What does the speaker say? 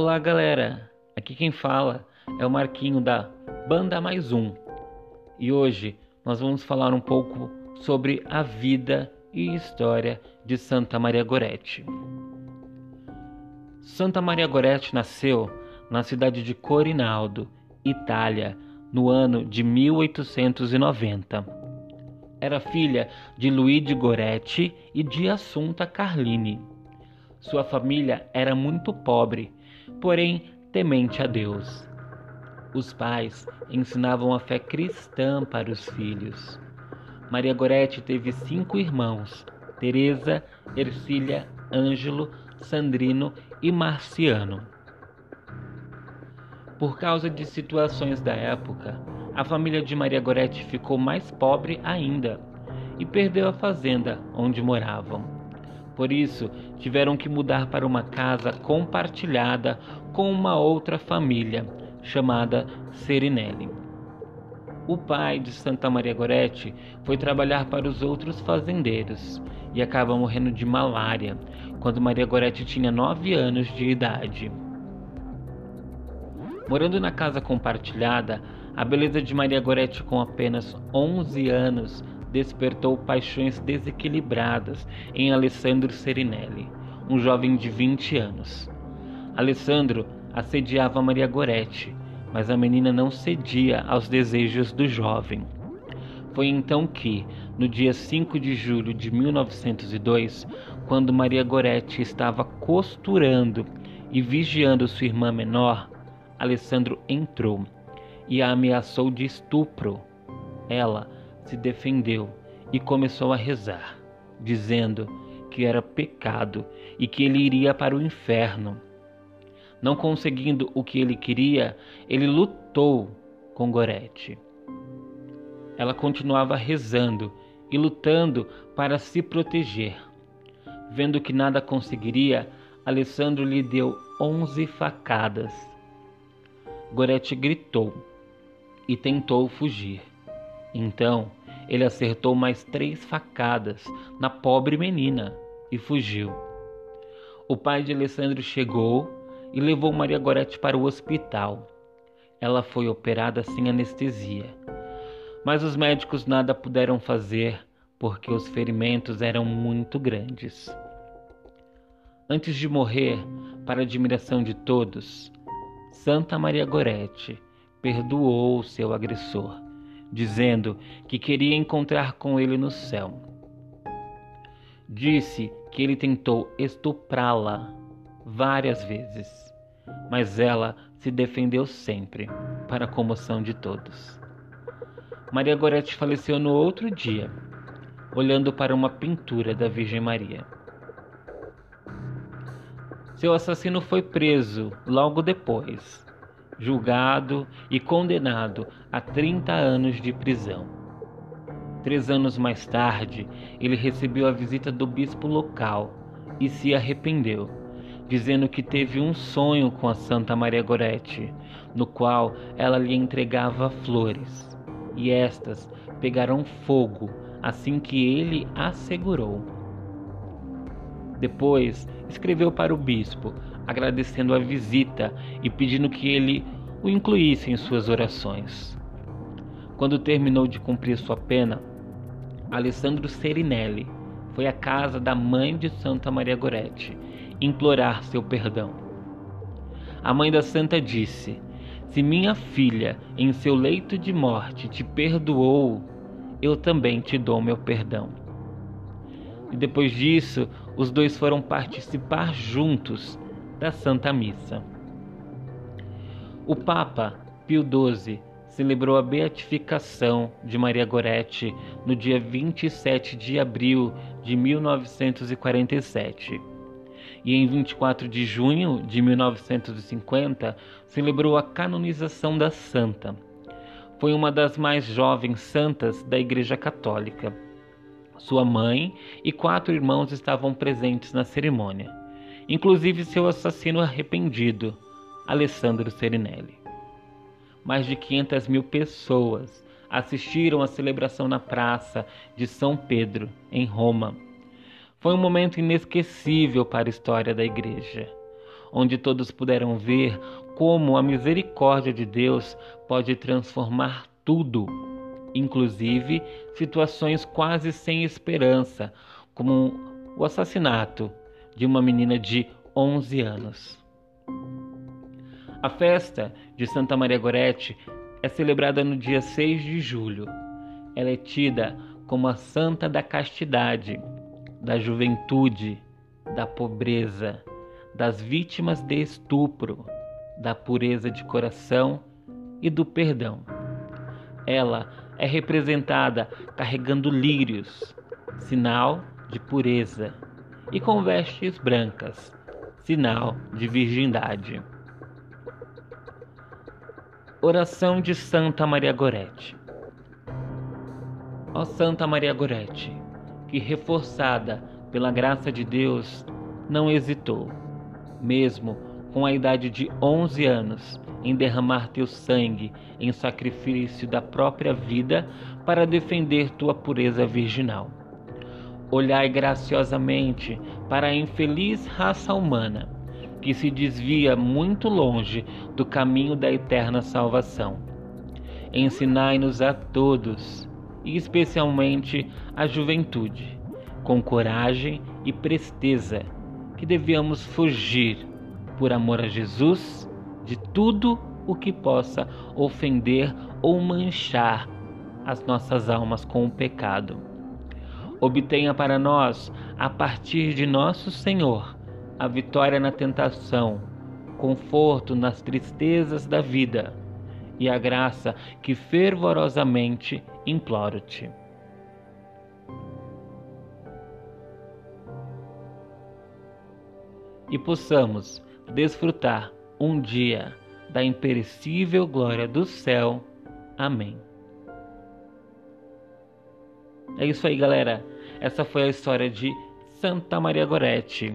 Olá galera, aqui quem fala é o Marquinho da Banda Mais Um e hoje nós vamos falar um pouco sobre a vida e história de Santa Maria Goretti. Santa Maria Goretti nasceu na cidade de Corinaldo, Itália, no ano de 1890. Era filha de Luigi Goretti e de Assunta Carlini. Sua família era muito pobre, porém temente a Deus. Os pais ensinavam a fé cristã para os filhos. Maria Goretti teve cinco irmãos: Teresa, Ercília, Ângelo, Sandrino e Marciano. Por causa de situações da época, a família de Maria Goretti ficou mais pobre ainda e perdeu a fazenda onde moravam. Por isso, tiveram que mudar para uma casa compartilhada com uma outra família, chamada Serinelli. O pai de Santa Maria Goretti foi trabalhar para os outros fazendeiros e acaba morrendo de malária quando Maria Goretti tinha nove anos de idade. Morando na casa compartilhada, a beleza de Maria Goretti com apenas 11 anos despertou paixões desequilibradas em Alessandro Serinelli, um jovem de 20 anos. Alessandro assediava Maria Goretti, mas a menina não cedia aos desejos do jovem. Foi então que, no dia 5 de julho de 1902, quando Maria Goretti estava costurando e vigiando sua irmã menor, Alessandro entrou e a ameaçou de estupro. Ela se defendeu e começou a rezar, dizendo que era pecado e que ele iria para o inferno. Não conseguindo o que ele queria, ele lutou com Gorete. Ela continuava rezando e lutando para se proteger. Vendo que nada conseguiria, Alessandro lhe deu onze facadas Gorete gritou e tentou fugir. Então ele acertou mais três facadas na pobre menina e fugiu. O pai de Alessandro chegou e levou Maria Gorete para o hospital. Ela foi operada sem anestesia, mas os médicos nada puderam fazer porque os ferimentos eram muito grandes. Antes de morrer, para admiração de todos, Santa Maria Gorete perdoou seu agressor, dizendo que queria encontrar com ele no céu. Disse que ele tentou estuprá-la várias vezes, mas ela se defendeu sempre, para a comoção de todos. Maria Gorete faleceu no outro dia, olhando para uma pintura da Virgem Maria. Seu assassino foi preso logo depois, julgado e condenado a 30 anos de prisão. Três anos mais tarde, ele recebeu a visita do bispo local e se arrependeu, dizendo que teve um sonho com a Santa Maria Goretti, no qual ela lhe entregava flores, e estas pegaram fogo assim que ele assegurou. Depois, escreveu para o bispo, agradecendo a visita e pedindo que ele o incluísse em suas orações. Quando terminou de cumprir sua pena, Alessandro Serinelli foi à casa da mãe de Santa Maria Goretti implorar seu perdão. A mãe da santa disse: Se minha filha, em seu leito de morte, te perdoou, eu também te dou meu perdão. E depois disso, os dois foram participar juntos da Santa Missa. O Papa Pio XII celebrou a beatificação de Maria Goretti no dia 27 de abril de 1947. E em 24 de junho de 1950 celebrou a canonização da santa. Foi uma das mais jovens santas da Igreja Católica sua mãe e quatro irmãos estavam presentes na cerimônia, inclusive seu assassino arrependido, Alessandro Serinelli. Mais de 500 mil pessoas assistiram à celebração na praça de São Pedro, em Roma. Foi um momento inesquecível para a história da igreja. onde todos puderam ver como a misericórdia de Deus pode transformar tudo, inclusive situações quase sem esperança, como o assassinato de uma menina de 11 anos. A festa de Santa Maria Gorete é celebrada no dia 6 de julho. Ela é tida como a santa da castidade, da juventude, da pobreza, das vítimas de estupro, da pureza de coração e do perdão. Ela é representada carregando lírios, sinal de pureza, e com vestes brancas, sinal de virgindade. Oração de Santa Maria Gorete. Ó Santa Maria Gorete, que reforçada pela graça de Deus, não hesitou, mesmo com a idade de 11 anos, em derramar teu sangue em sacrifício da própria vida para defender tua pureza virginal. Olhai graciosamente para a infeliz raça humana, que se desvia muito longe do caminho da eterna salvação. Ensinai-nos a todos, e especialmente à juventude, com coragem e presteza, que devemos fugir, por amor a Jesus, de tudo o que possa ofender ou manchar as nossas almas com o pecado. Obtenha para nós, a partir de nosso Senhor, a vitória na tentação, conforto nas tristezas da vida e a graça que fervorosamente imploro-te. E possamos desfrutar um dia da imperecível glória do céu. Amém. É isso aí, galera. Essa foi a história de Santa Maria Gorete.